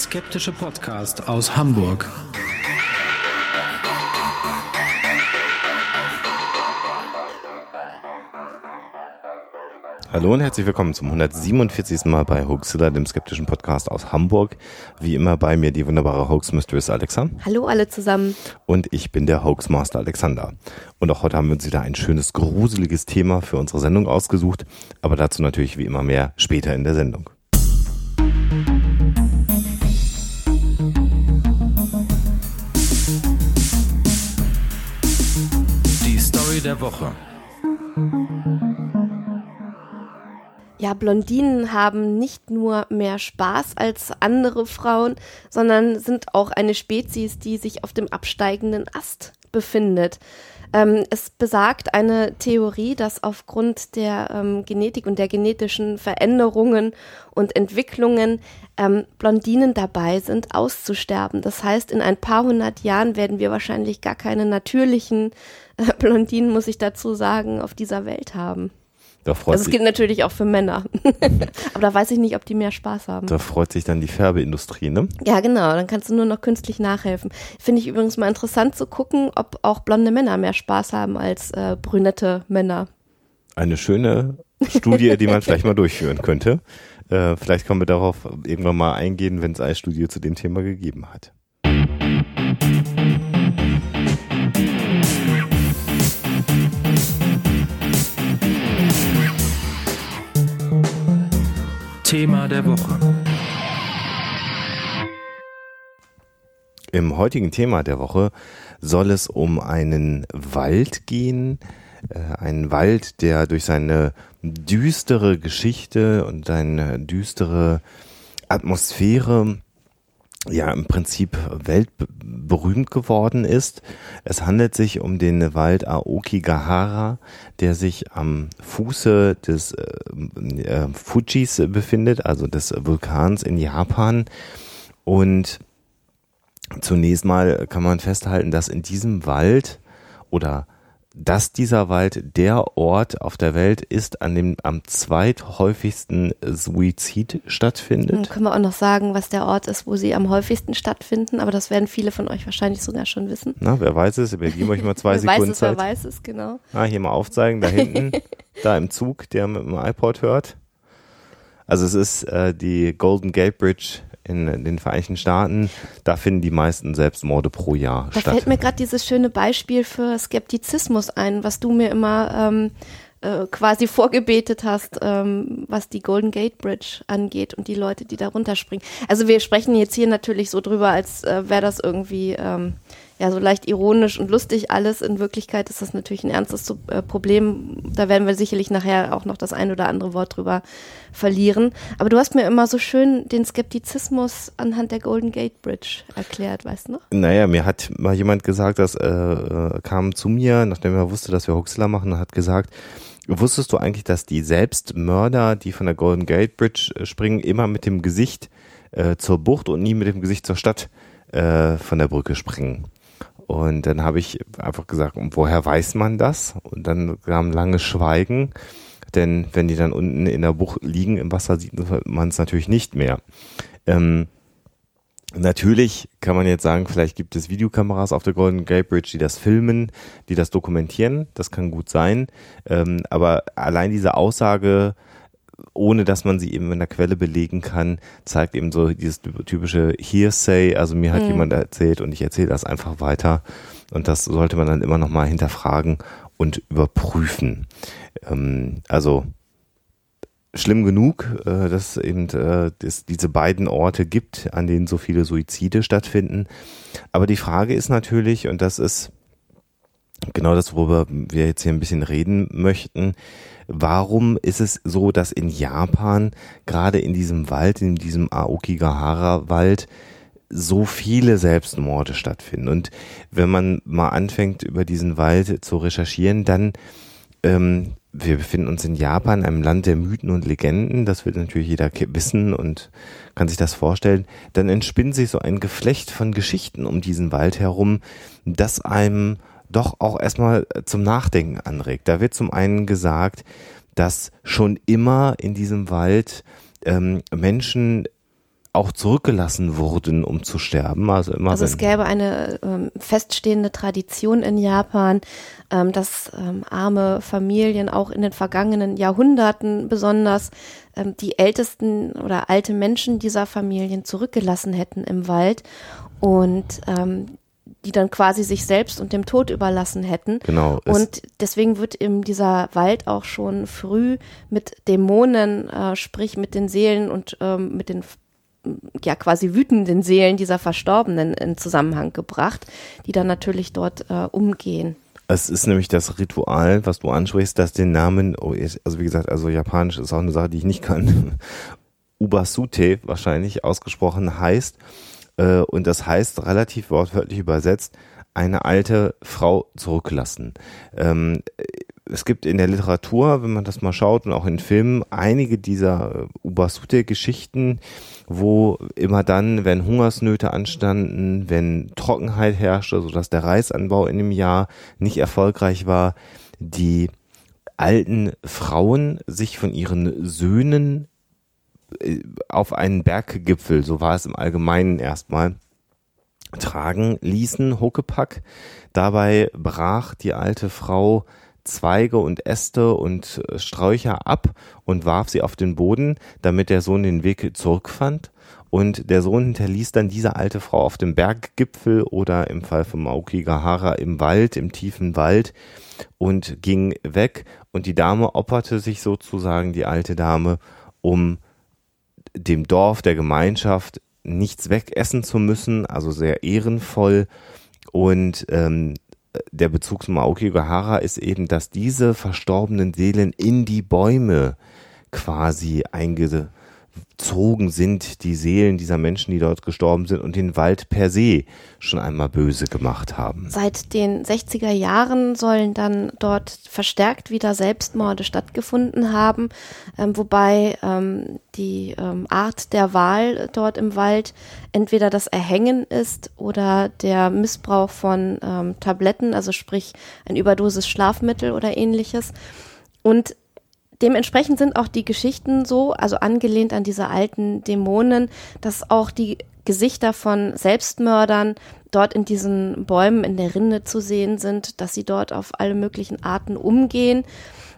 Skeptische Podcast aus Hamburg. Hallo und herzlich willkommen zum 147. Mal bei Hoaxilla, dem skeptischen Podcast aus Hamburg. Wie immer bei mir die wunderbare Hoax Mistress Alexa. Hallo alle zusammen. Und ich bin der Hoaxmaster Alexander. Und auch heute haben wir uns wieder ein schönes, gruseliges Thema für unsere Sendung ausgesucht. Aber dazu natürlich wie immer mehr später in der Sendung. Der Woche. Ja, Blondinen haben nicht nur mehr Spaß als andere Frauen, sondern sind auch eine Spezies, die sich auf dem absteigenden Ast befindet. Ähm, es besagt eine Theorie, dass aufgrund der ähm, Genetik und der genetischen Veränderungen und Entwicklungen ähm, Blondinen dabei sind, auszusterben. Das heißt, in ein paar hundert Jahren werden wir wahrscheinlich gar keine natürlichen äh, Blondinen, muss ich dazu sagen, auf dieser Welt haben. Da freut Also es gilt natürlich auch für Männer. Aber da weiß ich nicht, ob die mehr Spaß haben. da freut sich dann die Färbeindustrie, ne? Ja, genau. Dann kannst du nur noch künstlich nachhelfen. Finde ich übrigens mal interessant zu gucken, ob auch blonde Männer mehr Spaß haben als äh, brünette Männer. Eine schöne Studie, die man vielleicht mal durchführen könnte. Äh, vielleicht können wir darauf irgendwann mal eingehen, wenn es eine Studie zu dem Thema gegeben hat. Thema der Woche. Im heutigen Thema der Woche soll es um einen Wald gehen. Äh, einen Wald, der durch seine düstere Geschichte und seine düstere Atmosphäre ja im Prinzip weltberühmt geworden ist. Es handelt sich um den Wald Aokigahara, der sich am Fuße des äh, äh, Fujis befindet, also des Vulkans in Japan. Und Zunächst mal kann man festhalten, dass in diesem Wald oder dass dieser Wald der Ort auf der Welt ist, an dem am zweithäufigsten Suizid Dann stattfindet. können wir auch noch sagen, was der Ort ist, wo sie am häufigsten stattfinden. Aber das werden viele von euch wahrscheinlich sogar schon wissen. Na, wer weiß es? Wir geben euch mal zwei wer weiß Sekunden es, wer Zeit. weiß es, genau. Ah, hier mal aufzeigen, da hinten, da im Zug, der mit dem iPod hört. Also es ist äh, die Golden Gate Bridge in den Vereinigten Staaten. Da finden die meisten Selbstmorde pro Jahr Da statt. fällt mir gerade dieses schöne Beispiel für Skeptizismus ein, was du mir immer ähm, äh, quasi vorgebetet hast, ähm, was die Golden Gate Bridge angeht und die Leute, die da runterspringen. Also wir sprechen jetzt hier natürlich so drüber, als äh, wäre das irgendwie ähm, ja so leicht ironisch und lustig alles. In Wirklichkeit ist das natürlich ein ernstes äh, Problem. Da werden wir sicherlich nachher auch noch das ein oder andere Wort drüber verlieren. Aber du hast mir immer so schön den Skeptizismus anhand der Golden Gate Bridge erklärt, weißt du noch? Naja, mir hat mal jemand gesagt, das äh, äh, kam zu mir, nachdem er wusste, dass wir Huxler machen, hat gesagt, wusstest du eigentlich, dass die Selbstmörder, die von der Golden Gate Bridge äh, springen, immer mit dem Gesicht äh, zur Bucht und nie mit dem Gesicht zur Stadt äh, von der Brücke springen? Und dann habe ich einfach gesagt, und woher weiß man das? Und dann kam langes Schweigen, denn wenn die dann unten in der Bucht liegen im Wasser, sieht man es natürlich nicht mehr. Ähm, Natürlich kann man jetzt sagen, vielleicht gibt es Videokameras auf der Golden Gate Bridge, die das filmen, die das dokumentieren. Das kann gut sein. Ähm, aber allein diese Aussage, ohne dass man sie eben in der Quelle belegen kann, zeigt eben so dieses typische Hearsay. Also mir hat Mhm. jemand erzählt und ich erzähle das einfach weiter. Und das sollte man dann immer noch mal hinterfragen und überprüfen. Ähm, also schlimm genug, äh, dass es eben äh, es diese beiden Orte gibt, an denen so viele Suizide stattfinden. Aber die Frage ist natürlich, und das ist genau das, worüber wir jetzt hier ein bisschen reden möchten, warum ist es so, dass in Japan, gerade in diesem Wald, in diesem Aokigahara-Wald, so viele Selbstmorde stattfinden. Und wenn man mal anfängt, über diesen Wald zu recherchieren, dann ähm, wir befinden uns in Japan, einem Land der Mythen und Legenden. Das wird natürlich jeder wissen und kann sich das vorstellen. Dann entspinnt sich so ein Geflecht von Geschichten um diesen Wald herum, das einem doch auch erstmal zum Nachdenken anregt. Da wird zum einen gesagt, dass schon immer in diesem Wald ähm, Menschen auch zurückgelassen wurden, um zu sterben. Also, immer also es gäbe eine ähm, feststehende Tradition in Japan, ähm, dass ähm, arme Familien auch in den vergangenen Jahrhunderten besonders ähm, die ältesten oder alte Menschen dieser Familien zurückgelassen hätten im Wald und ähm, die dann quasi sich selbst und dem Tod überlassen hätten. Genau. Und deswegen wird eben dieser Wald auch schon früh mit Dämonen, äh, sprich mit den Seelen und ähm, mit den ja quasi wütenden Seelen dieser Verstorbenen in Zusammenhang gebracht, die dann natürlich dort äh, umgehen. Es ist nämlich das Ritual, was du ansprichst, das den Namen, oh, also wie gesagt, also Japanisch ist auch eine Sache, die ich nicht kann. Ubasute wahrscheinlich ausgesprochen heißt. Äh, und das heißt relativ wortwörtlich übersetzt, eine alte Frau zurücklassen. Ähm, es gibt in der Literatur, wenn man das mal schaut und auch in Filmen, einige dieser äh, Ubasute-Geschichten, wo immer dann, wenn Hungersnöte anstanden, wenn Trockenheit herrschte, sodass der Reisanbau in dem Jahr nicht erfolgreich war, die alten Frauen sich von ihren Söhnen äh, auf einen Berggipfel, so war es im Allgemeinen erstmal, tragen ließen, Huckepack. Dabei brach die alte Frau Zweige und Äste und äh, Sträucher ab und warf sie auf den Boden, damit der Sohn den Weg zurückfand. Und der Sohn hinterließ dann diese alte Frau auf dem Berggipfel oder im Fall von Maokigahara im Wald, im tiefen Wald und ging weg. Und die Dame opferte sich sozusagen, die alte Dame, um dem Dorf, der Gemeinschaft nichts wegessen zu müssen, also sehr ehrenvoll. Und ähm, der Bezug zu Maoki Gahara ist eben, dass diese verstorbenen Seelen in die Bäume quasi eingezogen sind, die Seelen dieser Menschen, die dort gestorben sind und den Wald per se schon einmal böse gemacht haben. Seit den 60er Jahren sollen dann dort verstärkt wieder Selbstmorde stattgefunden haben, ähm, wobei ähm, die ähm, Art der Wahl dort im Wald entweder das Erhängen ist oder der Missbrauch von ähm, Tabletten, also sprich ein Überdosis Schlafmittel oder ähnliches. Und dementsprechend sind auch die Geschichten so, also angelehnt an diese alten Dämonen, dass auch die Gesichter von Selbstmördern dort in diesen Bäumen in der Rinde zu sehen sind, dass sie dort auf alle möglichen Arten umgehen.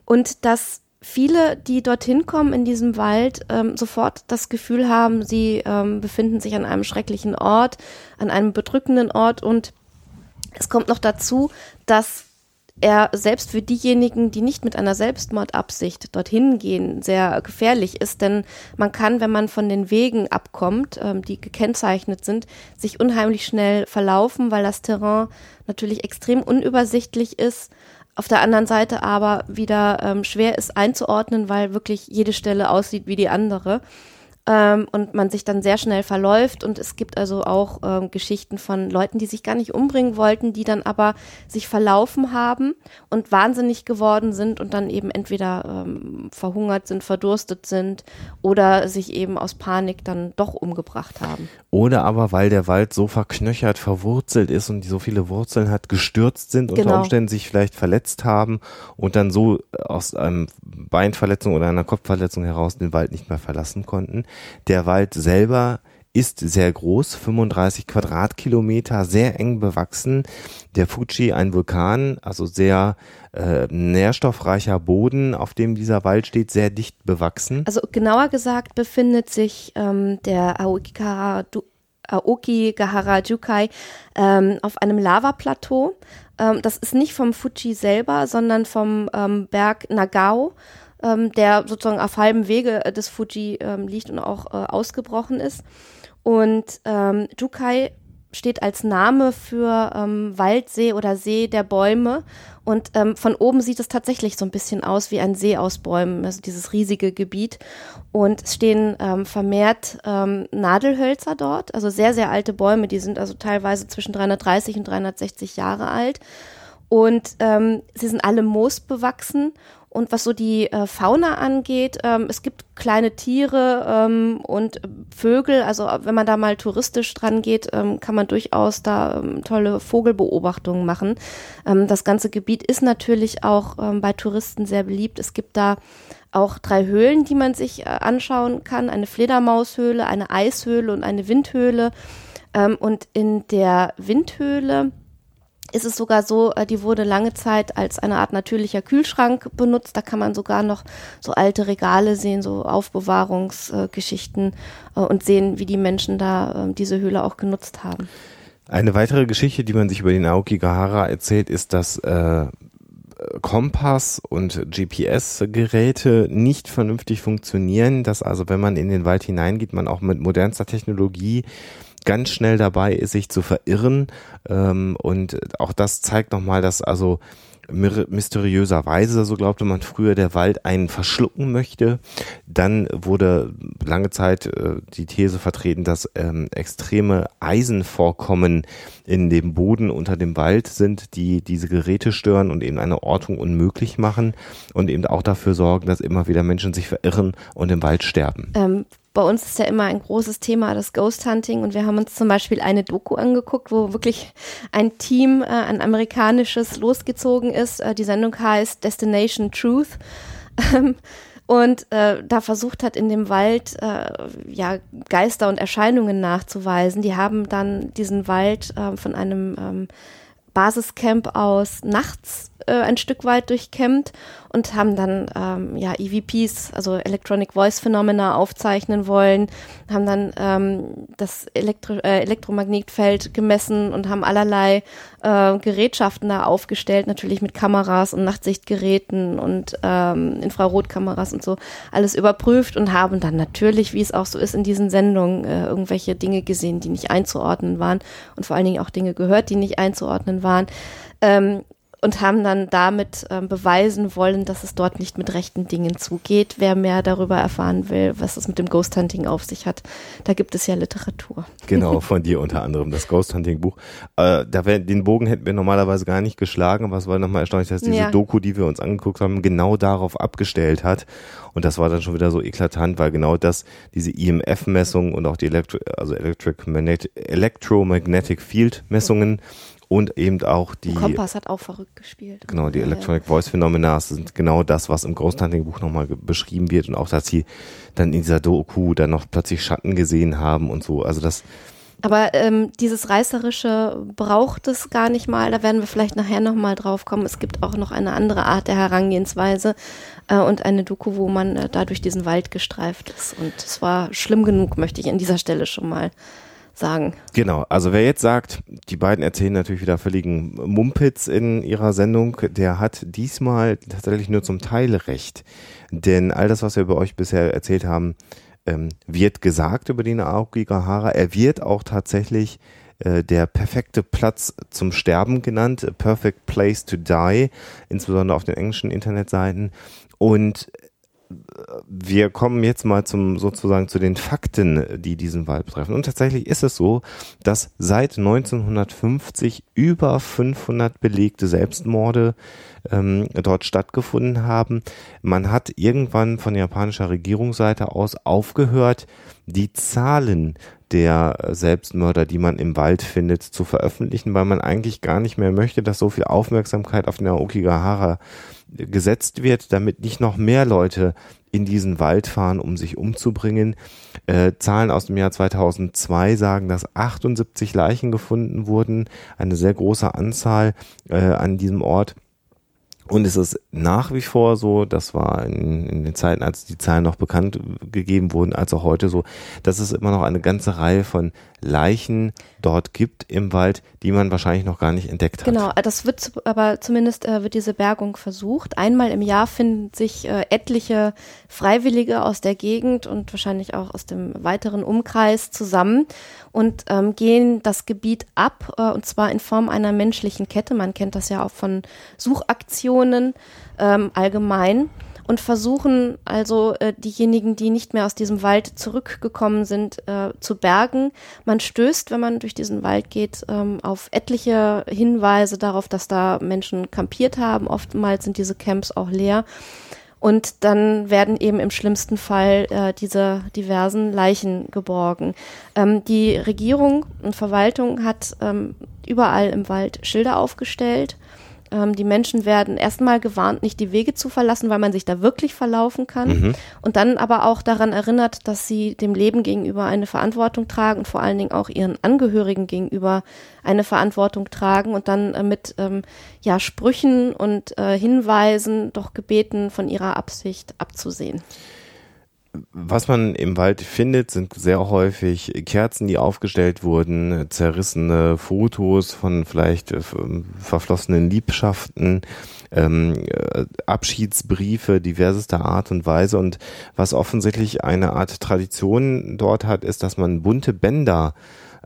Und dass viele, die dorthin kommen in diesem Wald, ähm, sofort das Gefühl haben, sie ähm, befinden sich an einem schrecklichen Ort, an einem bedrückenden Ort. Und es kommt noch dazu, dass er selbst für diejenigen, die nicht mit einer Selbstmordabsicht dorthin gehen, sehr gefährlich ist, denn man kann, wenn man von den Wegen abkommt, ähm, die gekennzeichnet sind, sich unheimlich schnell verlaufen, weil das Terrain natürlich extrem unübersichtlich ist. Auf der anderen Seite aber wieder ähm, schwer ist einzuordnen, weil wirklich jede Stelle aussieht wie die andere ähm, und man sich dann sehr schnell verläuft und es gibt also auch ähm, Geschichten von Leuten, die sich gar nicht umbringen wollten, die dann aber sich verlaufen haben und wahnsinnig geworden sind und dann eben entweder ähm, verhungert sind, verdurstet sind oder sich eben aus Panik dann doch umgebracht haben. Oder aber, weil der Wald so verknöchert, verwurzelt ist und die so viele Wurzeln hat, gestürzt sind, unter Genau. Umständen sich vielleicht verletzt haben und dann so aus einem Beinverletzung oder einer Kopfverletzung heraus den Wald nicht mehr verlassen konnten. Der Wald selber ist sehr groß, 35 Quadratkilometer, sehr eng bewachsen. Der Fuji, ein Vulkan, also sehr äh, nährstoffreicher Boden, auf dem dieser Wald steht, sehr dicht bewachsen. Also genauer gesagt befindet sich ähm, der Aokigahara, Du- Aokigahara Jukai ähm, auf einem Lavaplateau. Ähm, das ist nicht vom Fuji selber, sondern vom ähm, Berg Nagao, ähm, der sozusagen auf halbem Wege äh, des Fuji ähm, liegt und auch äh, ausgebrochen ist. Und ähm, Jukai steht als Name für ähm, Waldsee oder See der Bäume. Und ähm, von oben sieht es tatsächlich so ein bisschen aus wie ein See aus Bäumen, also dieses riesige Gebiet. Und es stehen ähm, vermehrt ähm, Nadelhölzer dort, also sehr, sehr alte Bäume, die sind also teilweise zwischen 330 und 360 Jahre alt. Und ähm, sie sind alle moosbewachsen. Und was so die äh, Fauna angeht, ähm, es gibt kleine Tiere ähm, und Vögel. Also wenn man da mal touristisch dran geht, ähm, kann man durchaus da ähm, tolle Vogelbeobachtungen machen. Ähm, das ganze Gebiet ist natürlich auch ähm, bei Touristen sehr beliebt. Es gibt da auch drei Höhlen, die man sich äh, anschauen kann. Eine Fledermaushöhle, eine Eishöhle und eine Windhöhle. Und in der Windhöhle ist es sogar so, äh, die wurde lange Zeit als eine Art natürlicher Kühlschrank benutzt. Da kann man sogar noch so alte Regale sehen, so Aufbewahrungsgeschichten äh, und sehen, wie die Menschen da äh, diese Höhle auch genutzt haben. Eine weitere Geschichte, die man sich über den Aokigahara erzählt, ist, dass äh, Kompass und GPS-Geräte nicht vernünftig funktionieren, dass also wenn man in den Wald hineingeht, man auch mit modernster Technologie ganz schnell dabei ist, sich zu verirren. Ähm, und auch das zeigt nochmal, dass also mysteriöserweise, so glaubte man früher, der Wald einen verschlucken möchte. Dann wurde lange Zeit äh, die These vertreten, dass ähm, extreme Eisenvorkommen in dem Boden unter dem Wald sind, die diese Geräte stören und eben eine Ortung unmöglich machen und eben auch dafür sorgen, dass immer wieder Menschen sich verirren und im Wald sterben. Ähm, bei uns ist ja immer ein großes Thema das Ghost Hunting und wir haben uns zum Beispiel eine Doku angeguckt, wo wirklich ein Team, äh, ein amerikanisches, losgezogen ist. Äh, die Sendung heißt Destination Truth. Ähm, und äh, da versucht hat, in dem Wald äh, ja Geister und Erscheinungen nachzuweisen. Die haben dann diesen Wald äh, von einem ähm, Basiscamp aus nachts äh, ein Stück weit durchkämmt und haben dann ähm, ja EVPs, also Electronic Voice Phenomena aufzeichnen wollen, haben dann ähm, das Elektro äh, Elektromagnetfeld gemessen und haben allerlei äh, Gerätschaften da aufgestellt, natürlich mit Kameras und Nachtsichtgeräten und ähm, Infrarotkameras und so alles überprüft und haben dann natürlich, wie es auch so ist in diesen Sendungen, äh, irgendwelche Dinge gesehen, die nicht einzuordnen waren und vor allen Dingen auch Dinge gehört, die nicht einzuordnen waren. Ähm, und haben dann damit ähm, beweisen wollen, dass es dort nicht mit rechten Dingen zugeht. Wer mehr darüber erfahren will, was es mit dem Ghost Hunting auf sich hat, da gibt es ja Literatur. Genau, von dir unter anderem das Ghost Hunting Buch. Äh, da wär, den Bogen hätten wir normalerweise gar nicht geschlagen, aber es war nochmal erstaunlich, dass diese ja. Doku, die wir uns angeguckt haben, genau darauf abgestellt hat. Und das war dann schon wieder so eklatant, weil genau das, diese IMF-Messung und auch die Elektro also Electric Magnetic, Electromagnetic Field Messungen und eben auch die. Kompass hat auch verrückt gespielt. Genau, die Electronic Voice Phenomena sind genau das, was im Ghost Hunting Buch nochmal beschrieben wird und auch, dass sie dann in dieser Doku dann noch plötzlich Schatten gesehen haben und so. Also das. Aber ähm, dieses Reißerische braucht es gar nicht mal. Da werden wir vielleicht nachher nochmal drauf kommen. Es gibt auch noch eine andere Art der Herangehensweise äh, und eine Doku, wo man äh, da durch diesen Wald gestreift ist. Und es war schlimm genug, möchte ich an dieser Stelle schon mal sagen. Genau, also wer jetzt sagt, die beiden erzählen natürlich wieder völligen Mumpitz in ihrer Sendung, der hat diesmal tatsächlich nur zum Teil recht. Denn all das, was wir über euch bisher erzählt haben, ähm, wird gesagt über den Aokigahara. Er wird auch tatsächlich äh, der perfekte Platz zum Sterben genannt, perfect place to die, insbesondere auf den englischen Internetseiten. Und wir kommen jetzt mal zum sozusagen zu den Fakten, die diesen Wald betreffen. Und tatsächlich ist es so, dass seit 1950 über 500 belegte Selbstmorde ähm, dort stattgefunden haben. Man hat irgendwann von japanischer Regierungsseite aus aufgehört, die Zahlen der Selbstmörder, die man im Wald findet, zu veröffentlichen, weil man eigentlich gar nicht mehr möchte, dass so viel Aufmerksamkeit auf den Aokigahara gesetzt wird, damit nicht noch mehr Leute in diesen Wald fahren, um sich umzubringen. Äh, Zahlen aus dem Jahr 2002 sagen, dass 78 Leichen gefunden wurden, eine sehr große Anzahl äh, an diesem Ort. Und es ist nach wie vor so, das war in, in, den Zeiten, als die Zahlen noch bekannt gegeben wurden, als auch heute so, dass es immer noch eine ganze Reihe von Leichen dort gibt im Wald, die man wahrscheinlich noch gar nicht entdeckt hat. Genau, das wird aber zumindest äh, wird diese Bergung versucht. Einmal im Jahr finden sich äh, etliche Freiwillige aus der Gegend und wahrscheinlich auch aus dem weiteren Umkreis zusammen und ähm, gehen das Gebiet ab äh, und zwar in Form einer menschlichen Kette. Man kennt das ja auch von Suchaktionen ähm, allgemein und versuchen also äh, diejenigen, die nicht mehr aus diesem Wald zurückgekommen sind, äh, zu bergen. Man stößt, wenn man durch diesen Wald geht, ähm, auf etliche Hinweise darauf, dass da Menschen kampiert haben. Oftmals sind diese Camps auch leer. Und dann werden eben im schlimmsten Fall äh, diese diversen Leichen geborgen. Ähm, die Regierung und Verwaltung hat ähm, überall im Wald Schilder aufgestellt Ähm, die Menschen werden erstmal gewarnt, nicht die Wege zu verlassen, weil man sich da wirklich verlaufen kann. Mhm. Und dann aber auch daran erinnert, dass sie dem Leben gegenüber eine Verantwortung tragen und vor allen Dingen auch ihren Angehörigen gegenüber eine Verantwortung tragen und dann äh, mit ähm, ja, Sprüchen und äh, Hinweisen doch gebeten, von ihrer Absicht abzusehen. Was man im Wald findet, sind sehr häufig Kerzen, die aufgestellt wurden, zerrissene Fotos von vielleicht äh, verflossenen Liebschaften, ähm, äh, Abschiedsbriefe diversester Art und Weise. Und was offensichtlich eine Art Tradition dort hat, ist, dass man bunte Bänder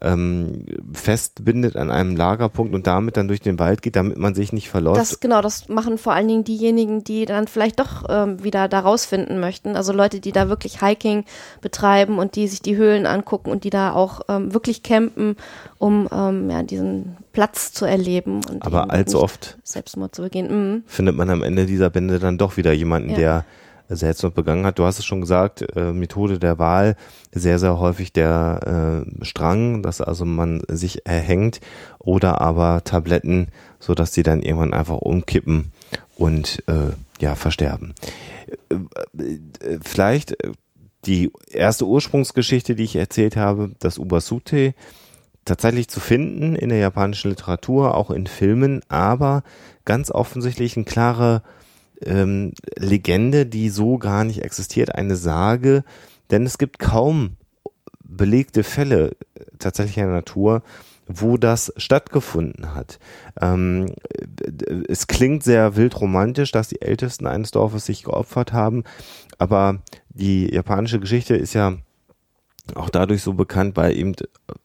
ähm, festbindet an einem Lagerpunkt und damit dann durch den Wald geht, damit man sich nicht verläuft. Das genau, das machen vor allen Dingen diejenigen, die dann vielleicht doch ähm, wieder da rausfinden möchten. Also Leute, die da wirklich Hiking betreiben und die sich die Höhlen angucken und die da auch ähm, wirklich campen, um ähm, ja diesen Platz zu erleben. Und Aber allzu oft Selbstmord zu begehen. Mhm. findet man am Ende dieser Bände dann doch wieder jemanden, Ja. der Selbstmord begangen hat. Du hast es schon gesagt, äh, Methode der Wahl, sehr, sehr häufig der äh, Strang, dass also man sich erhängt oder aber Tabletten, so dass die dann irgendwann einfach umkippen und äh, ja, versterben. Äh, äh, Vielleicht äh, die erste Ursprungsgeschichte, die ich erzählt habe, das Ubasute, tatsächlich zu finden in der japanischen Literatur, auch in Filmen, aber ganz offensichtlich eine klare ähm, Legende, die so gar nicht existiert, eine Sage, denn es gibt kaum belegte Fälle tatsächlich in der Natur, wo das stattgefunden hat. Ähm, äh, es klingt sehr wild romantisch, dass die Ältesten eines Dorfes sich geopfert haben, aber die japanische Geschichte ist ja auch dadurch so bekannt, weil eben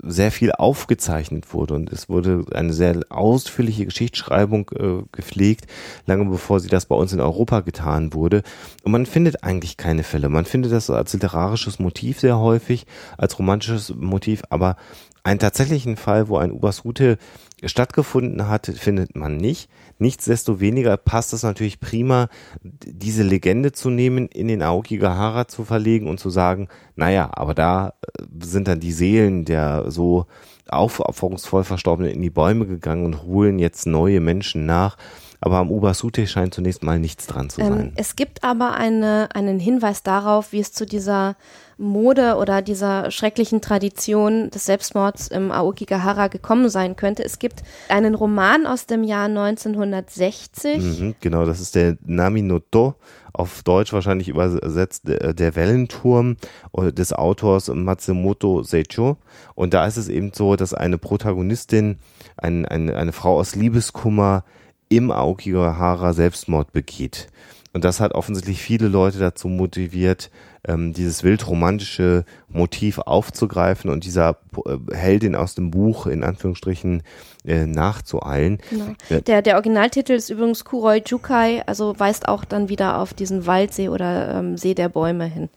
sehr viel aufgezeichnet wurde und es wurde eine sehr ausführliche Geschichtsschreibung äh, gepflegt, lange bevor sie das bei uns in Europa getan wurde. Und man findet eigentlich keine Fälle. Man findet das als literarisches Motiv sehr häufig, als romantisches Motiv, aber einen tatsächlichen Fall, wo ein Ubasute stattgefunden hat, findet man nicht. Nichtsdestoweniger passt es natürlich prima, diese Legende zu nehmen, in den Aokigahara zu verlegen und zu sagen, naja, aber da äh, sind dann die Seelen der so aufopferungsvoll Verstorbenen in die Bäume gegangen und holen jetzt neue Menschen nach. Aber am Ubasute scheint zunächst mal nichts dran zu sein. Ähm, es gibt aber eine, einen Hinweis darauf, wie es zu dieser Mode oder dieser schrecklichen Tradition des Selbstmords im Aokigahara gekommen sein könnte. Es gibt einen Roman aus dem Jahr 1960. Mhm, genau, das ist der Naminoto, auf Deutsch wahrscheinlich übersetzt der, der Wellenturm äh, des Autors Matsumoto Seicho. Und da ist es eben so, dass eine Protagonistin, ein, ein, eine Frau aus Liebeskummer im Aokigahara Selbstmord begeht. Und das hat offensichtlich viele Leute dazu motiviert, ähm, dieses wildromantische Motiv aufzugreifen und dieser äh, Heldin aus dem Buch in Anführungsstrichen äh, nachzueilen. Genau. Der, der Originaltitel ist übrigens Kuroi Jukai, also weist auch dann wieder auf diesen Waldsee oder ähm, See der Bäume hin.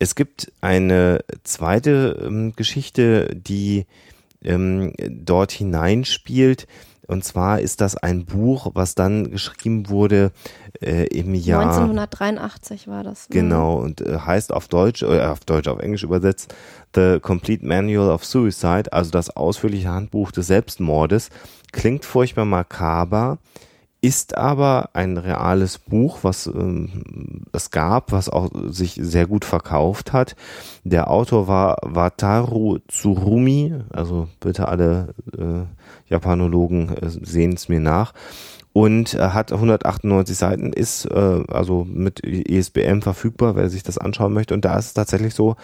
Es gibt eine zweite ähm, Geschichte, die ähm, dort hineinspielt. Und zwar ist das ein Buch, was dann geschrieben wurde äh, im Jahr 1983 war das. Mhm. Genau, und äh, heißt auf Deutsch, äh, auf Deutsch, auf Englisch übersetzt, The Complete Manual of Suicide, also das ausführliche Handbuch des Selbstmordes. Klingt furchtbar makaber, ist aber ein reales Buch, was ähm, es gab, was auch sich sehr gut verkauft hat. Der Autor war Wataru Tsurumi, also bitte alle äh, Japanologen äh, sehen es mir nach und äh, hat 198 Seiten, ist äh, also mit ISBN verfügbar, wer sich das anschauen möchte. Und da ist es tatsächlich so,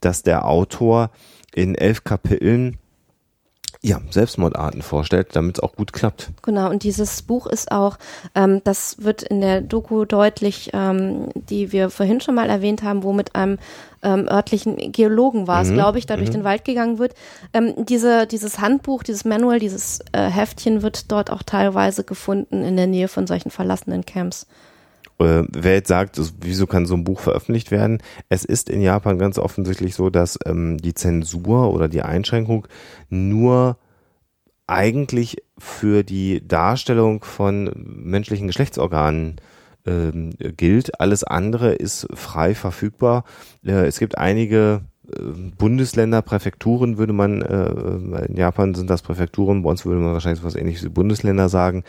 dass der Autor in elf Kapiteln ja, Selbstmordarten vorstellt, damit es auch gut klappt. Genau, und dieses Buch ist auch, ähm, das wird in der Doku deutlich, ähm, die wir vorhin schon mal erwähnt haben, wo mit einem ähm, örtlichen Geologen war es, Mhm, glaube ich, da durch mhm. den Wald gegangen wird. Ähm, diese, dieses Handbuch, dieses Manual, dieses äh, Heftchen wird dort auch teilweise gefunden in der Nähe von solchen verlassenen Camps. Äh, wer jetzt sagt, wieso kann so ein Buch veröffentlicht werden? Es ist in Japan ganz offensichtlich so, dass ähm, die Zensur oder die Einschränkung nur eigentlich für die Darstellung von menschlichen Geschlechtsorganen ähm, gilt. Alles andere ist frei verfügbar. Äh, es gibt einige Bundesländer, Präfekturen würde man, äh, in Japan sind das Präfekturen, bei uns würde man wahrscheinlich so was ähnliches wie Bundesländer sagen,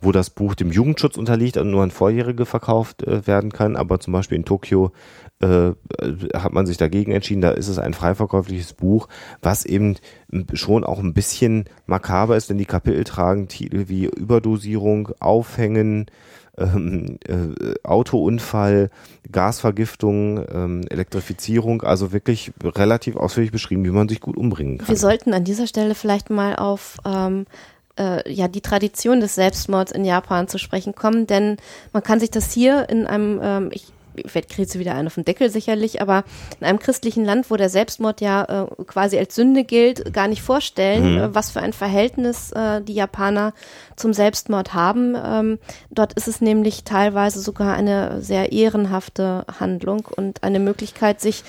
wo das Buch dem Jugendschutz unterliegt und nur an Vorjährige verkauft äh, werden kann. Aber zum Beispiel in Tokio äh, hat man sich dagegen entschieden. Da ist es ein freiverkäufliches Buch, was eben schon auch ein bisschen makaber ist, denn die Kapitel tragen Titel wie Überdosierung, Aufhängen, ähm, äh, Autounfall, Gasvergiftung, ähm, Elektrifizierung, also wirklich relativ ausführlich beschrieben, wie man sich gut umbringen kann. Wir sollten an dieser Stelle vielleicht mal auf ähm, äh, ja die Tradition des Selbstmords in Japan zu sprechen kommen, denn man kann sich das hier in einem, ähm, ich vielleicht kriegt sie wieder einen auf den Deckel sicherlich, aber in einem christlichen Land, wo der Selbstmord ja äh, quasi als Sünde gilt, gar nicht vorstellen, mhm. äh, was für ein Verhältnis äh, die Japaner zum Selbstmord haben. Ähm, dort ist es nämlich teilweise sogar eine sehr ehrenhafte Handlung und eine Möglichkeit, sich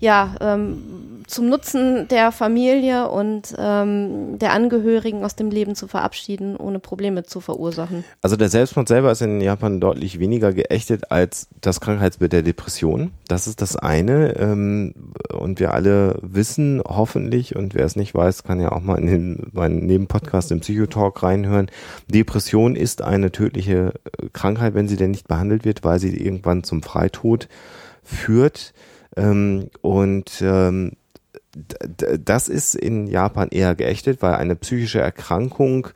ja, ähm, zum Nutzen der Familie und ähm, der Angehörigen aus dem Leben zu verabschieden, ohne Probleme zu verursachen. Also der Selbstmord selber ist in Japan deutlich weniger geächtet als das Krankheitsbild der Depression. Das ist das eine. Ähm, und wir alle wissen hoffentlich, und wer es nicht weiß, kann ja auch mal in den, meinen Nebenpodcast im Psychotalk reinhören. Depression ist eine tödliche Krankheit, wenn sie denn nicht behandelt wird, weil sie irgendwann zum Freitod führt. Ähm, und ähm, das ist in Japan eher geächtet, weil eine psychische Erkrankung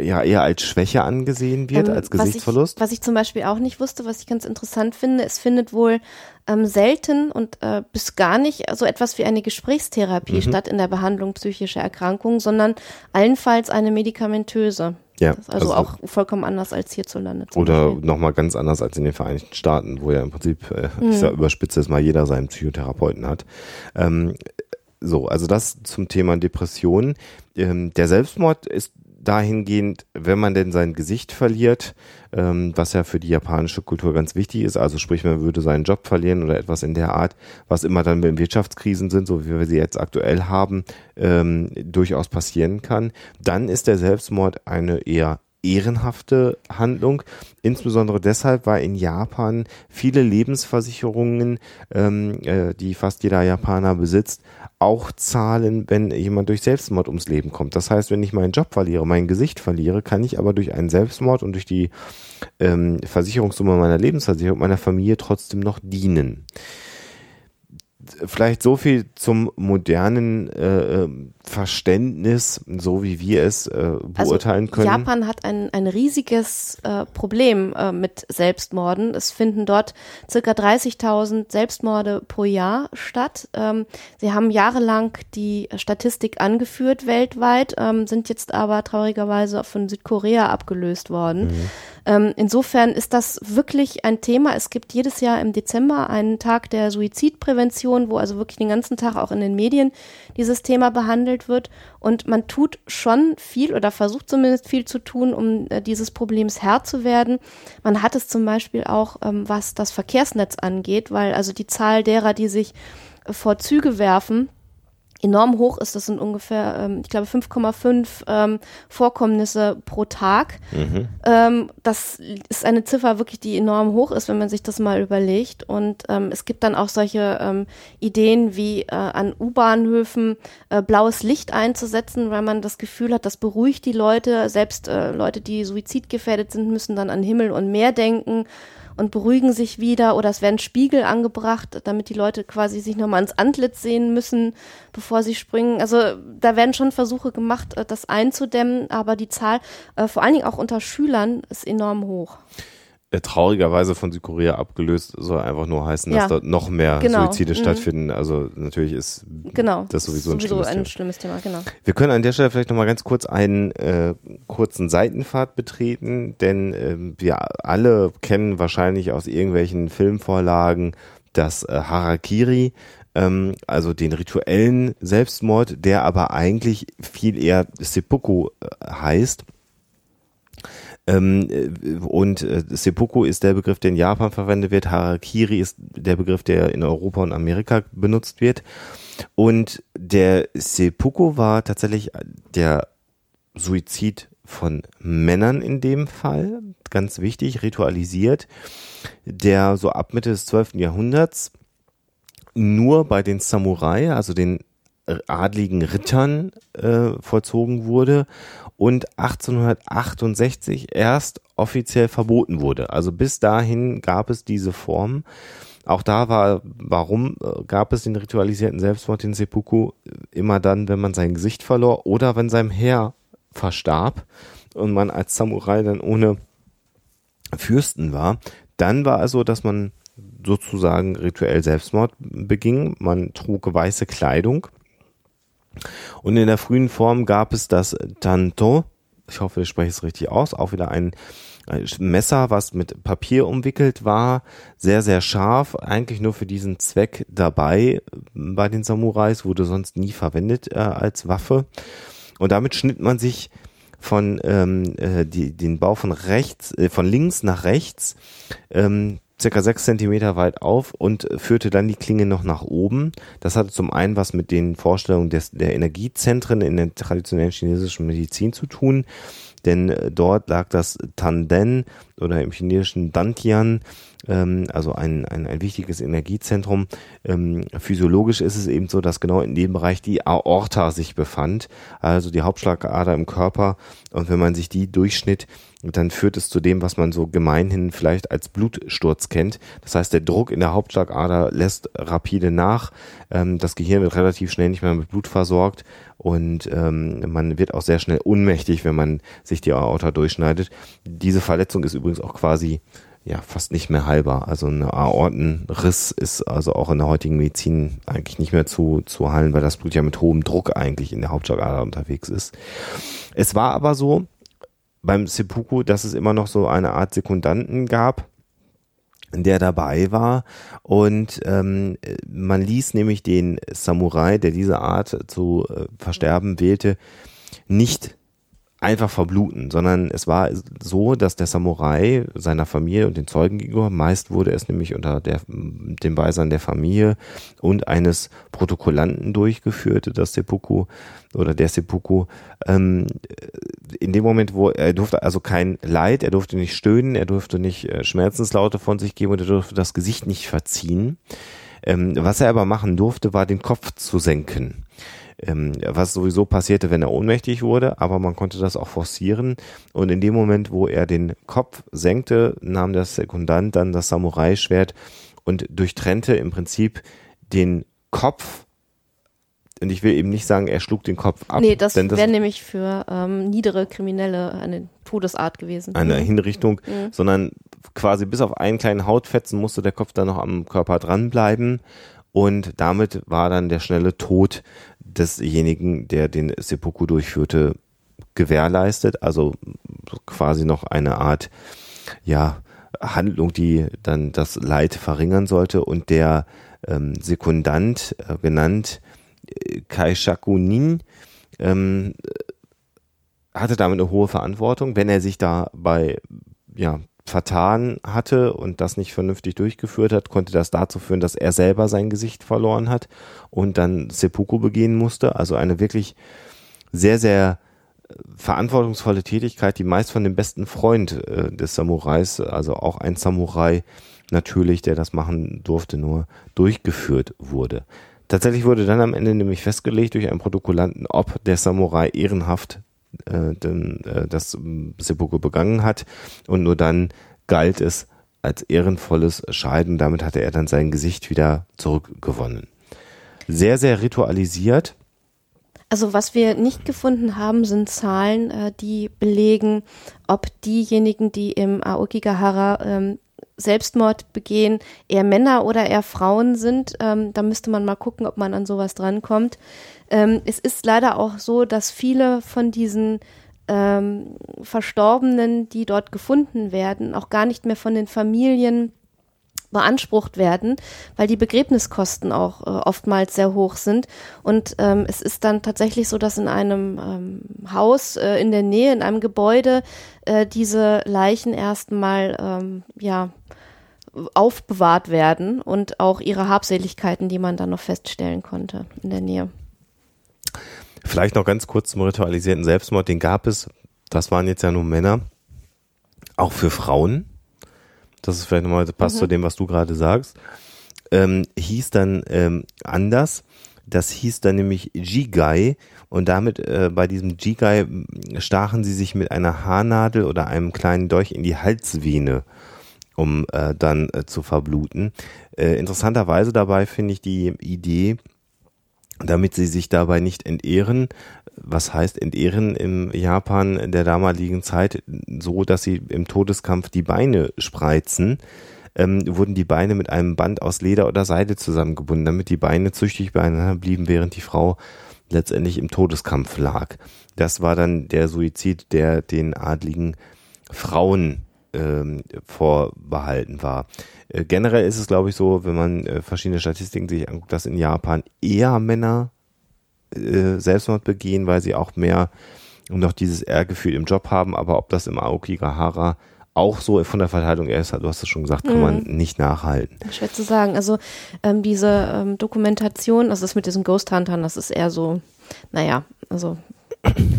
ja eher als Schwäche angesehen wird, ähm, als Gesichtsverlust. Was ich, was ich, zum Beispiel auch nicht wusste, was ich ganz interessant finde, es findet wohl ähm, selten und äh, bis gar nicht so etwas wie eine Gesprächstherapie mhm. statt in der Behandlung psychischer Erkrankungen, sondern allenfalls eine medikamentöse. Ja, also, also, auch vollkommen anders als hierzulande. Oder nochmal ganz anders als in den Vereinigten Staaten, wo ja im Prinzip, äh, mhm. ich sag, überspitze es mal, jeder seinen Psychotherapeuten hat. Ähm, so, also das zum Thema Depression. Ähm, der Selbstmord ist dahingehend, wenn man denn sein Gesicht verliert, ähm, was ja für die japanische Kultur ganz wichtig ist, also sprich, man würde seinen Job verlieren oder etwas in der Art, was immer dann in Wirtschaftskrisen sind, so wie wir sie jetzt aktuell haben, ähm, durchaus passieren kann, dann ist der Selbstmord eine eher ehrenhafte Handlung. Insbesondere deshalb, weil in Japan viele Lebensversicherungen, ähm, äh, die fast jeder Japaner besitzt, auch zahlen, wenn jemand durch Selbstmord ums Leben kommt. Das heißt, wenn ich meinen Job verliere, mein Gesicht verliere, kann ich aber durch einen Selbstmord und durch die ähm, Versicherungssumme meiner Lebensversicherung meiner Familie trotzdem noch dienen vielleicht so viel zum modernen äh, ähm, Verständnis, so wie wir es äh, also beurteilen also, können. Japan hat ein, ein riesiges äh, Problem äh, mit Selbstmorden. Es finden dort circa 30.000 Selbstmorde pro Jahr statt. Ähm, sie haben jahrelang die Statistik angeführt weltweit, ähm, sind jetzt aber traurigerweise von Südkorea abgelöst worden. Mhm. Ähm, insofern ist das wirklich ein Thema. Es gibt jedes Jahr im Dezember einen Tag der Suizidprävention, wo also wirklich den ganzen Tag auch in den Medien dieses Thema behandelt wird. Und man tut schon viel oder versucht zumindest viel zu tun, um äh, dieses Problems Herr zu werden. Man hat es zum Beispiel auch, ähm, was das Verkehrsnetz angeht, weil also die Zahl derer, die sich äh, vor Züge werfen, enorm hoch ist. Das sind ungefähr, ähm, ich glaube, 5,5 ähm, Vorkommnisse pro Tag. Mhm. Ähm, das ist eine Ziffer wirklich, die enorm hoch ist, wenn man sich das mal überlegt. Und ähm, es gibt dann auch solche ähm, Ideen wie äh, an U-Bahnhöfen äh, blaues Licht einzusetzen, weil man das Gefühl hat, das beruhigt die Leute. Selbst äh, Leute, die suizidgefährdet sind, müssen dann an Himmel und Meer denken und beruhigen sich wieder oder es werden Spiegel angebracht, damit die Leute quasi sich nochmal ins Antlitz sehen müssen, bevor sie springen. Also da werden schon Versuche gemacht, äh, das einzudämmen, aber die Zahl, äh, vor allen Dingen auch unter Schülern, ist enorm hoch. Äh, traurigerweise von Südkorea abgelöst, soll einfach nur heißen, dass ja. dort noch mehr genau. Suizide mhm. stattfinden. Also natürlich ist genau. das sowieso, ein, sowieso schlimmes, ein Thema. schlimmes Thema. Genau. Wir können an der Stelle vielleicht nochmal ganz kurz einen äh, kurzen Seitenpfad betreten, denn äh, wir alle kennen wahrscheinlich aus irgendwelchen Filmvorlagen das äh, Harakiri, ähm, also den rituellen Selbstmord, der aber eigentlich viel eher Seppuku äh, heißt. Ähm, äh, und äh, Seppuku ist der Begriff, der in Japan verwendet wird. Harakiri ist der Begriff, der in Europa und Amerika benutzt wird. Und der Seppuku war tatsächlich der Suizid von Männern in dem Fall, ganz wichtig, ritualisiert, der so ab Mitte des 12. Jahrhunderts nur bei den Samurai, also den adligen Rittern äh, vollzogen wurde und 1868 erst offiziell verboten wurde. Also bis dahin gab es diese Form. Auch da war, warum äh, gab es den ritualisierten Selbstmord in Seppuku immer dann, wenn man sein Gesicht verlor oder wenn sein Herr verstarb und man als Samurai dann ohne Fürsten war. Dann war es so, dass man sozusagen rituell Selbstmord beging. Man trug weiße Kleidung. Und in der frühen Form gab es das Tanto. Ich hoffe, ich spreche es richtig aus. Auch wieder ein Messer, was mit Papier umwickelt war, sehr, sehr scharf, eigentlich nur für diesen Zweck dabei bei den Samurais, wurde sonst nie verwendet äh, als Waffe. Und damit schnitt man sich von ähm, äh, die, den Bau von rechts, äh, von links nach rechts, ähm, circa sechs Zentimeter weit auf und führte dann die Klinge noch nach oben. Das hatte zum einen was mit den Vorstellungen des, der Energiezentren in der traditionellen chinesischen Medizin zu tun denn äh, dort lag das Tanden oder im chinesischen Dantian, ähm, also ein, ein, ein wichtiges Energiezentrum. Ähm, physiologisch ist es eben so, dass genau in dem Bereich die Aorta sich befand, also die Hauptschlagader im Körper. Und wenn man sich die durchschnitt, dann führt es zu dem, was man so gemeinhin vielleicht als Blutsturz kennt. Das heißt, der Druck in der Hauptschlagader lässt rapide nach. Ähm, das Gehirn wird relativ schnell nicht mehr mit Blut versorgt und ähm, man wird auch sehr schnell ohnmächtig, wenn man sich die Aorta durchschneidet. Diese Verletzung ist übrigens auch quasi ja fast nicht mehr heilbar. Also ein Aortenriss ist also auch in der heutigen Medizin eigentlich nicht mehr zu, zu heilen, weil das Blut ja mit hohem Druck eigentlich in der Hauptschlagader unterwegs ist. Es war aber so beim Seppuku, dass es immer noch so eine Art Sekundanten gab, der dabei war. Und ähm, man ließ nämlich den Samurai, der diese Art zu äh, versterben wählte, nicht einfach verbluten, sondern es war so, dass der Samurai seiner Familie und den Zeugen gegenüber, meist wurde es nämlich unter der, dem Beisein der Familie und eines Protokollanten durchgeführt, das Seppuku oder der Seppuku, ähm, in dem Moment, wo er durfte also kein Leid, er durfte nicht stöhnen, er durfte nicht äh, Schmerzenslaute von sich geben und er durfte das Gesicht nicht verziehen. Ähm, was er aber machen durfte, war den Kopf zu senken ähm, was sowieso passierte, wenn er ohnmächtig wurde, aber man konnte das auch forcieren. Und in dem Moment, wo er den Kopf senkte, nahm der Sekundant dann das Samurai-Schwert und durchtrennte im Prinzip den Kopf und ich will eben nicht sagen, er schlug den Kopf ab. Nee, das, das wäre nämlich für ähm, niedere Kriminelle eine Todesart gewesen. Eine mhm. Hinrichtung, mhm. sondern quasi bis auf einen kleinen Hautfetzen musste der Kopf dann noch am Körper dranbleiben und damit war dann der schnelle Tod desjenigen, der den Seppuku durchführte, gewährleistet. Also quasi noch eine Art, ja, Handlung, die dann das Leid verringern sollte. Und der ähm, Sekundant, äh, genannt äh, Kaishakunin, ähm, hatte damit eine hohe Verantwortung. Wenn er sich dabei ja, vertan hatte und das nicht vernünftig durchgeführt hat, konnte das dazu führen, dass er selber sein Gesicht verloren hat und dann Seppuku begehen musste. Also eine wirklich sehr, sehr äh, verantwortungsvolle Tätigkeit, die meist von dem besten Freund äh, des Samurais, also auch ein Samurai natürlich, der das machen durfte, nur durchgeführt wurde. Tatsächlich wurde dann am Ende nämlich festgelegt durch einen Protokollanten, ob der Samurai ehrenhaft das Seppuku begangen hat. Und nur dann galt es als ehrenvolles Scheiden. Damit hatte er dann sein Gesicht wieder zurückgewonnen. Sehr, sehr ritualisiert. Also was wir nicht gefunden haben, sind Zahlen, äh, die belegen, ob diejenigen, die im Aokigahara ähm, Selbstmord begehen, eher Männer oder eher Frauen sind. Ähm, da müsste man mal gucken, ob man an sowas drankommt. Ähm, es ist leider auch so, dass viele von diesen ähm, Verstorbenen, die dort gefunden werden, auch gar nicht mehr von den Familien beansprucht werden, weil die Begräbniskosten auch äh, oftmals sehr hoch sind. Und ähm, es ist dann tatsächlich so, dass in einem ähm, Haus äh, in der Nähe, in einem Gebäude, äh, diese Leichen erstmal ähm, ja aufbewahrt werden und auch ihre Habseligkeiten, die man dann noch feststellen konnte in der Nähe. Vielleicht noch ganz kurz zum ritualisierten Selbstmord. Den gab es, das waren jetzt ja nur Männer, auch für Frauen. Das ist vielleicht nochmal, passt mhm. zu dem, was du gerade sagst. Ähm, hieß dann ähm, anders. Das hieß dann nämlich Jigai und damit äh, bei diesem Jigai stachen sie sich mit einer Haarnadel oder einem kleinen Dolch in die Halsvene, um äh, dann äh, zu verbluten. Äh, interessanterweise dabei finde ich die Idee, damit sie sich dabei nicht entehren, was heißt entehren im Japan der damaligen Zeit, so dass sie im Todeskampf die Beine spreizen, ähm, wurden die Beine mit einem Band aus Leder oder Seide zusammengebunden, damit die Beine züchtig beieinander blieben, während die Frau letztendlich im Todeskampf lag. Das war dann der Suizid, der den adligen Frauen ähm, vorbehalten war. Äh, generell ist es, glaube ich, so, wenn man äh, verschiedene Statistiken sich anguckt, dass in Japan eher Männer äh, Selbstmord begehen, weil sie auch mehr noch dieses Ehrgefühl im Job haben. Aber ob das im Aokigahara auch so von der Verteilung ist, du hast es schon gesagt, kann mhm. man nicht nachhalten. Schwer zu sagen. Also ähm, diese ähm, Dokumentation, also das mit diesen Ghost Huntern, das ist eher so, naja, also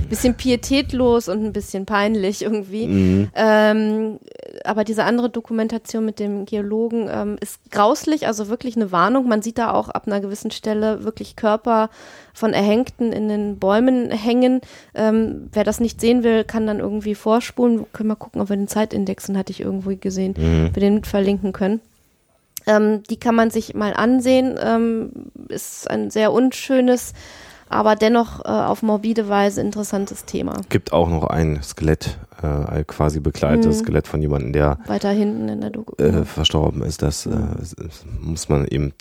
bisschen pietätlos und ein bisschen peinlich irgendwie. Mhm. Ähm, aber diese andere Dokumentation mit dem Geologen ähm, ist grauslich, also wirklich eine Warnung. Man sieht da auch ab einer gewissen Stelle wirklich Körper von Erhängten in den Bäumen hängen. Ähm, wer das nicht sehen will, kann dann irgendwie vorspulen. Können wir gucken, ob wir den Zeitindex, den hatte ich irgendwo gesehen, mhm. wir den mit verlinken können. Ähm, die kann man sich mal ansehen. Ähm, ist ein sehr unschönes aber dennoch äh, auf morbide Weise interessantes Thema. Gibt auch noch ein Skelett, äh, quasi begleitetes mhm. Skelett von jemandem, der weiter hinten in der Doku äh, verstorben ist. Das äh, muss man eben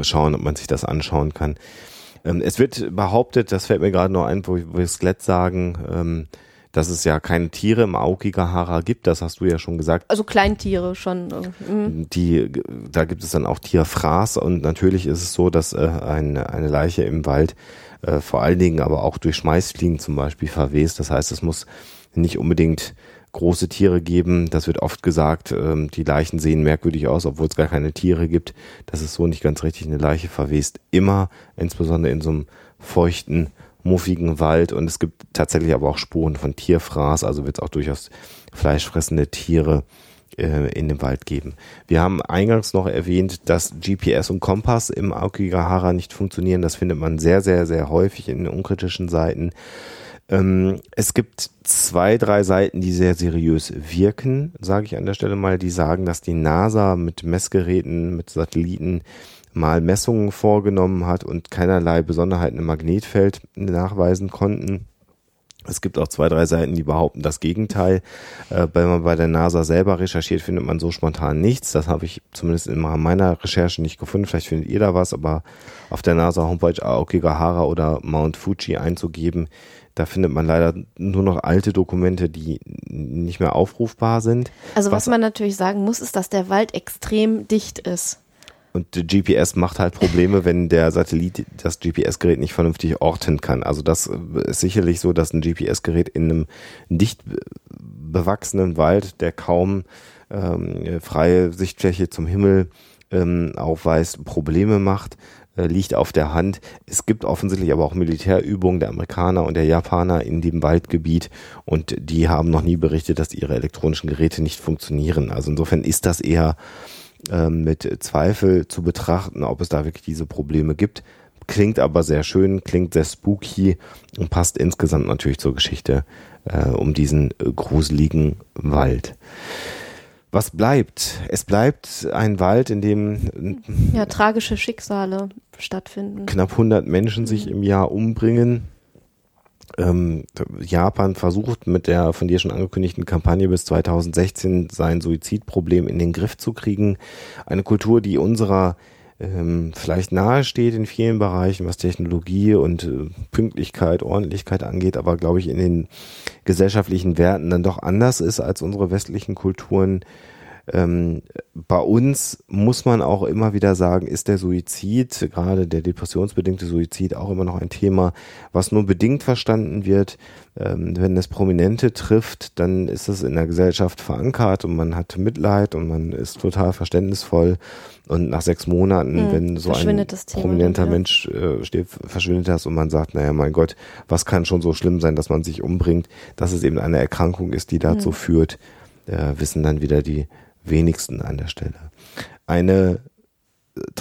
schauen, ob man sich das anschauen kann. Ähm, es wird behauptet, das fällt mir gerade noch ein, wo, wo wir Skelett sagen, ähm, dass es ja keine Tiere im Aokigahara gibt, das hast du ja schon gesagt. Also Kleintiere schon. Mhm. Die, da gibt es dann auch Tierfraß und natürlich ist es so, dass äh, eine, eine Leiche im Wald äh, vor allen Dingen aber auch durch Schmeißfliegen zum Beispiel verwest. Das heißt, es muss nicht unbedingt große Tiere geben. Das wird oft gesagt, ähm, die Leichen sehen merkwürdig aus, obwohl es gar keine Tiere gibt. Das ist so nicht ganz richtig. Eine Leiche verwest immer, insbesondere in so einem feuchten, muffigen Wald. Und es gibt tatsächlich aber auch Spuren von Tierfraß, also wird es auch durchaus fleischfressende Tiere äh, in dem Wald geben. Wir haben eingangs noch erwähnt, dass GPS und Kompass im Aokigahara nicht funktionieren. Das findet man sehr, sehr, sehr häufig in unkritischen Seiten. Ähm, es gibt zwei, drei Seiten, die sehr seriös wirken, sage ich an der Stelle mal, die sagen, dass die NASA mit Messgeräten, mit Satelliten mal Messungen vorgenommen hat und keinerlei Besonderheiten im Magnetfeld nachweisen konnten. Es gibt auch zwei, drei Seiten, die behaupten das Gegenteil. Äh, wenn man bei der NASA selber recherchiert, findet man so spontan nichts. Das habe ich zumindest in meiner Recherche nicht gefunden. Vielleicht findet ihr da was, aber auf der NASA-Homepage Aokigahara oder Mount Fuji einzugeben, da findet man leider nur noch alte Dokumente, die nicht mehr aufrufbar sind. Also was, was man natürlich sagen muss, ist, dass der Wald extrem dicht ist. Und GPS macht halt Probleme, wenn der Satellit das GPS-Gerät nicht vernünftig orten kann. Also das ist sicherlich so, dass ein GPS-Gerät in einem dicht bewachsenen Wald, der kaum ähm, freie Sichtfläche zum Himmel ähm, aufweist, Probleme macht, äh, liegt auf der Hand. Es gibt offensichtlich aber auch Militärübungen der Amerikaner und der Japaner in dem Waldgebiet und die haben noch nie berichtet, dass ihre elektronischen Geräte nicht funktionieren. Also insofern ist das eher mit Zweifel zu betrachten, ob es da wirklich diese Probleme gibt. Klingt aber sehr schön, klingt sehr spooky und passt insgesamt natürlich zur Geschichte äh, um diesen äh, gruseligen Wald. Was bleibt? Es bleibt ein Wald, in dem ja, tragische Schicksale stattfinden. Knapp 100 Menschen sich im Jahr umbringen ähm, Japan versucht mit der von dir schon angekündigten Kampagne bis 2016 sein Suizidproblem in den Griff zu kriegen. Eine Kultur, die unserer ähm, vielleicht nahe steht in vielen Bereichen, was Technologie und äh, Pünktlichkeit, Ordentlichkeit angeht, aber glaube ich in den gesellschaftlichen Werten dann doch anders ist als unsere westlichen Kulturen. Ähm, bei uns muss man auch immer wieder sagen, ist der Suizid, gerade der depressionsbedingte Suizid, auch immer noch ein Thema, was nur bedingt verstanden wird. Ähm, wenn es Prominente trifft, dann ist es in der Gesellschaft verankert und man hat Mitleid und man ist total verständnisvoll. Und nach sechs Monaten, hm, wenn so ein prominenter Mensch äh, steht, verschwindet das und man sagt, naja, mein Gott, was kann schon so schlimm sein, dass man sich umbringt, dass es eben eine Erkrankung ist, die dazu hm. führt, äh, wissen dann wieder die wenigsten an der Stelle. Eine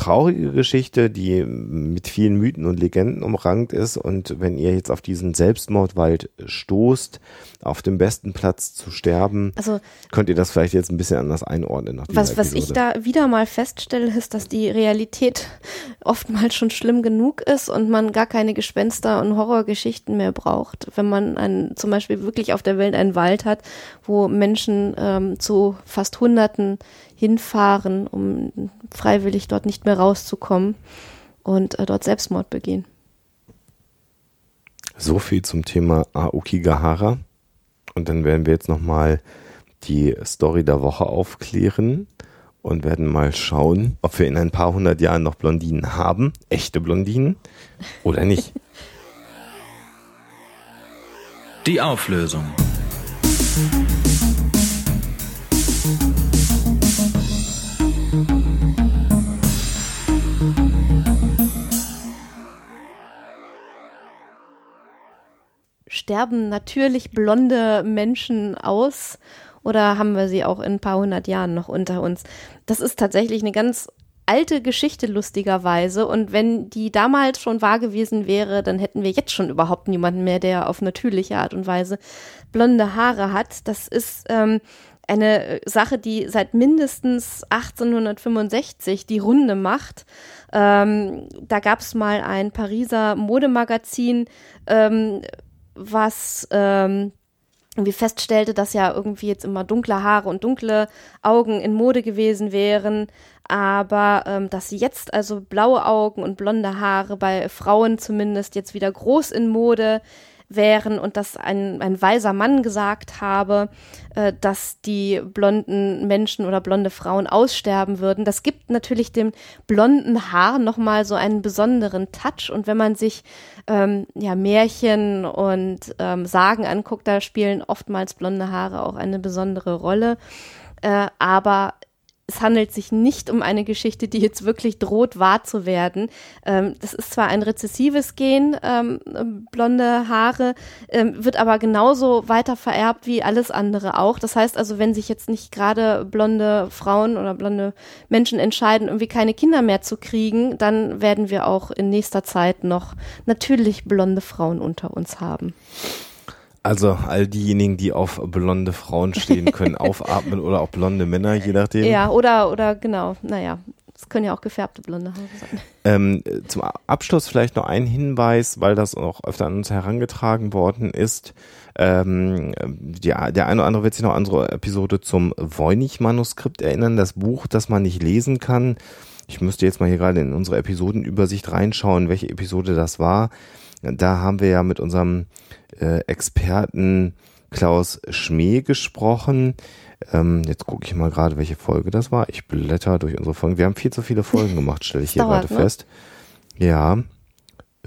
traurige Geschichte, die mit vielen Mythen und Legenden umrankt ist. Und wenn ihr jetzt auf diesen Selbstmordwald stoßt, auf dem besten Platz zu sterben, Also könnt ihr das vielleicht jetzt ein bisschen anders einordnen. Was, was ich da wieder mal feststelle, ist, dass die Realität oftmals schon schlimm genug ist und man gar keine Gespenster und Horrorgeschichten mehr braucht. Wenn man einen, zum Beispiel wirklich auf der Welt einen Wald hat, wo Menschen ähm, zu fast Hunderten hinfahren, um freiwillig dort nicht mehr rauszukommen und äh, dort Selbstmord begehen. So viel zum Thema Aokigahara. Und dann werden wir jetzt nochmal die Story der Woche aufklären und werden mal schauen, ob wir in ein paar hundert Jahren noch Blondinen haben, echte Blondinen oder nicht. Die Auflösung. Sterben natürlich blonde Menschen aus oder haben wir sie auch in ein paar hundert Jahren noch unter uns? Das ist tatsächlich eine ganz alte Geschichte lustigerweise und wenn die damals schon wahr gewesen wäre, dann hätten wir jetzt schon überhaupt niemanden mehr, der auf natürliche Art und Weise blonde Haare hat. Das ist ähm, eine Sache, die seit mindestens 1865 die Runde macht. Ähm, da gab es mal ein Pariser Modemagazin, ähm, was ähm, irgendwie feststellte, dass ja irgendwie jetzt immer dunkle Haare und dunkle Augen in Mode gewesen wären, aber ähm, dass jetzt also blaue Augen und blonde Haare bei Frauen zumindest jetzt wieder groß in Mode wären und dass ein, ein weiser Mann gesagt habe, äh, dass die blonden Menschen oder blonde Frauen aussterben würden. Das gibt natürlich dem blonden Haar nochmal so einen besonderen Touch. Und wenn man sich ähm, ja, Märchen und ähm, Sagen anguckt, da spielen oftmals blonde Haare auch eine besondere Rolle. Äh, aber es handelt sich nicht um eine Geschichte, die jetzt wirklich droht, wahr zu werden. Ähm, das ist zwar ein rezessives Gen, ähm, blonde Haare, ähm, wird aber genauso weiter vererbt wie alles andere auch. Das heißt also, wenn sich jetzt nicht gerade blonde Frauen oder blonde Menschen entscheiden, irgendwie keine Kinder mehr zu kriegen, dann werden wir auch in nächster Zeit noch natürlich blonde Frauen unter uns haben. Also all diejenigen, die auf blonde Frauen stehen, können aufatmen oder auch blonde Männer, je nachdem. Ja, oder, oder genau, naja, es können ja auch gefärbte blonde Haare sein. Ähm, zum Abschluss vielleicht noch ein Hinweis, weil das auch öfter an uns herangetragen worden ist. Ähm, die, der eine oder andere wird sich noch an unsere Episode zum Voynich-Manuskript erinnern, das Buch, das man nicht lesen kann. Ich müsste jetzt mal hier gerade in unsere Episodenübersicht reinschauen, welche Episode das war. Da haben wir ja mit unserem äh, Experten Klaus Schmee gesprochen. Ähm, jetzt gucke ich mal gerade, welche Folge das war. Ich blätter durch unsere Folgen. Wir haben viel zu viele Folgen gemacht, stelle ich hier dauert, gerade ne? fest. Ja.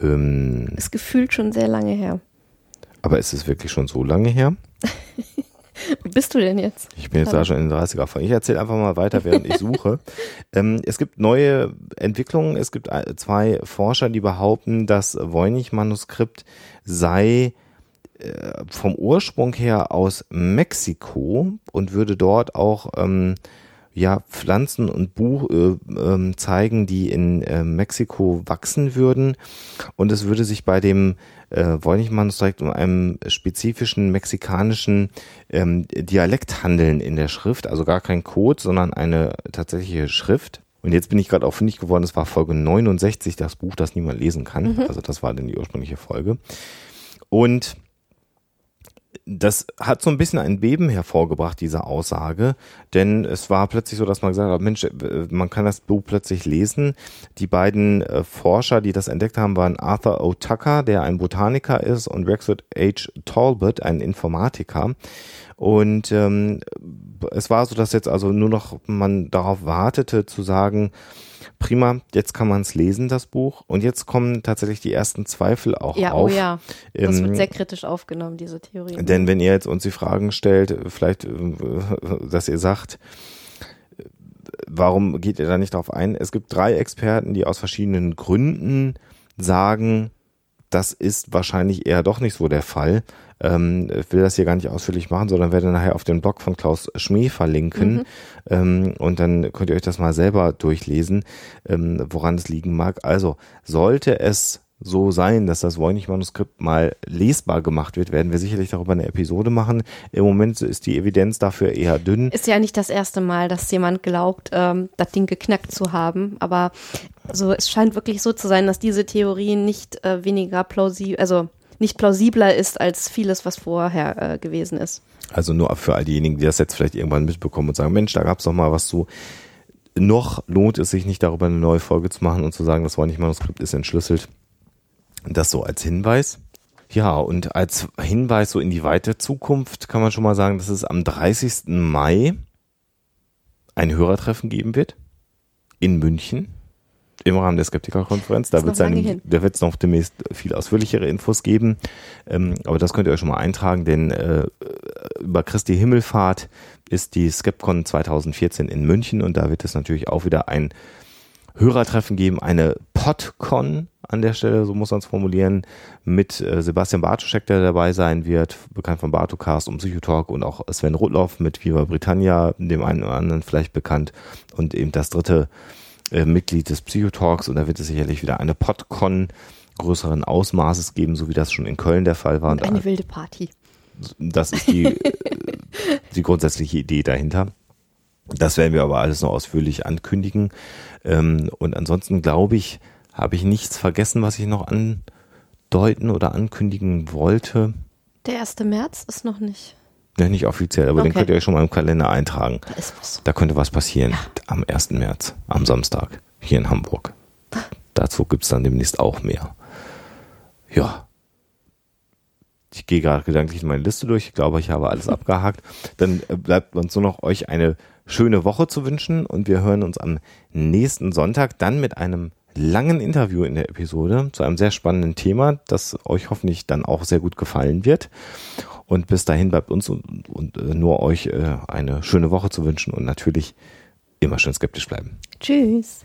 Ähm, Ist gefühlt schon sehr lange her. aber ist es wirklich schon so lange her? Wo bist du denn jetzt? Ich bin jetzt da schon in den 30er Folgen. Ich erzähle einfach mal weiter, während ich suche. ähm, es gibt neue Entwicklungen. Es gibt zwei Forscher, die behaupten, das Voynich-Manuskript sei äh, vom Ursprung her aus Mexiko und würde dort auch ähm, ja Pflanzen und Buch äh, ähm, zeigen, die in äh, Mexiko wachsen würden. Und es würde sich bei dem äh, Voynich-Manuskript um einen spezifischen mexikanischen ähm, Dialekt handeln in der Schrift, also gar kein Code, sondern eine tatsächliche Schrift. Und jetzt bin ich gerade auch fündig geworden, es war Folge 69, das Buch, das niemand lesen kann. Also das war dann die ursprüngliche Folge. Und das hat so ein bisschen ein Beben hervorgebracht, diese Aussage, denn es war plötzlich so, dass man gesagt hat, Mensch, äh, man kann das Buch plötzlich lesen. Die beiden äh, Forscher, die das entdeckt haben, waren Arthur O. Tucker, der ein Botaniker ist, und Rexford H. Talbot, ein Informatiker. Und ähm, es war so, dass jetzt also nur noch man darauf wartete zu sagen, prima, jetzt kann man es lesen, das Buch. Und jetzt kommen tatsächlich die ersten Zweifel auch Ja, auf. oh ja. Das Ähm, wird sehr kritisch aufgenommen, diese Theorie. denn wenn ihr jetzt uns die Fragen stellt, vielleicht, äh, dass ihr sagt, warum geht ihr da nicht drauf ein? Es gibt drei Experten, die aus verschiedenen Gründen sagen, das ist wahrscheinlich eher doch nicht so der Fall. Ähm, ich will das hier gar nicht ausführlich machen, sondern werde nachher auf den Blog von Klaus Schmee verlinken. Mhm. Ähm, und dann könnt ihr euch das mal selber durchlesen, ähm, woran es liegen mag. Also, sollte es so sein, dass das Voynich-Manuskript mal lesbar gemacht wird, werden wir sicherlich darüber eine Episode machen. Im Moment ist die Evidenz dafür eher dünn. Ist ja nicht das erste Mal, dass jemand glaubt, ähm, das Ding geknackt zu haben, aber so, es scheint wirklich so zu sein, dass diese Theorie nicht äh, weniger plausibel, also nicht plausibler ist als vieles, was vorher äh, gewesen ist. Also nur für all diejenigen, die das jetzt vielleicht irgendwann mitbekommen und sagen, Mensch, da gab es doch mal was zu. Noch lohnt es sich nicht darüber eine neue Folge zu machen und zu sagen, das Voynich-Manuskript ist entschlüsselt. Das so als Hinweis. Ja, und als Hinweis so in die weite Zukunft kann man schon mal sagen, dass es am 30. Mai ein Hörertreffen geben wird in München im Rahmen der Skeptikerkonferenz. Da wird es noch demnächst viel ausführlichere Infos geben. Ähm, aber das könnt ihr euch schon mal eintragen, denn äh, über Christi Himmelfahrt ist die Skepcon 2014 in München und da wird es natürlich auch wieder ein Hörertreffen geben, eine PodCon an der Stelle, so muss man es formulieren, mit äh, Sebastian Bartoschek, der dabei sein wird, bekannt von Bartocast und Psychotalk und auch Sven Rudloff mit Viva Britannia, dem einen oder anderen vielleicht bekannt und eben das dritte äh, Mitglied des Psychotalks und da wird es sicherlich wieder eine PodCon größeren Ausmaßes geben, so wie das schon in Köln der Fall war. Und eine wilde Party. Das ist die, die grundsätzliche Idee dahinter. Das werden wir aber alles noch ausführlich ankündigen. Ähm, und ansonsten glaube ich, habe ich nichts vergessen, was ich noch andeuten oder ankündigen wollte. Der 1. März ist noch nicht. Ja, nicht offiziell, aber okay. den könnt ihr euch schon mal im Kalender eintragen. Da ist was. Da könnte was passieren ja. am 1. März, am Samstag, hier in Hamburg. Dazu gibt es dann demnächst auch mehr. Ja. Ich gehe gerade gedanklich meine Liste durch. Ich glaube, ich habe alles abgehakt. Dann äh, bleibt uns nur noch euch eine schöne Woche zu wünschen und wir hören uns am nächsten Sonntag dann mit einem langen Interview in der Episode zu einem sehr spannenden Thema, das euch hoffentlich dann auch sehr gut gefallen wird. Und bis dahin bleibt uns und, und äh, nur euch äh, eine schöne Woche zu wünschen und natürlich immer schön skeptisch bleiben. Tschüss.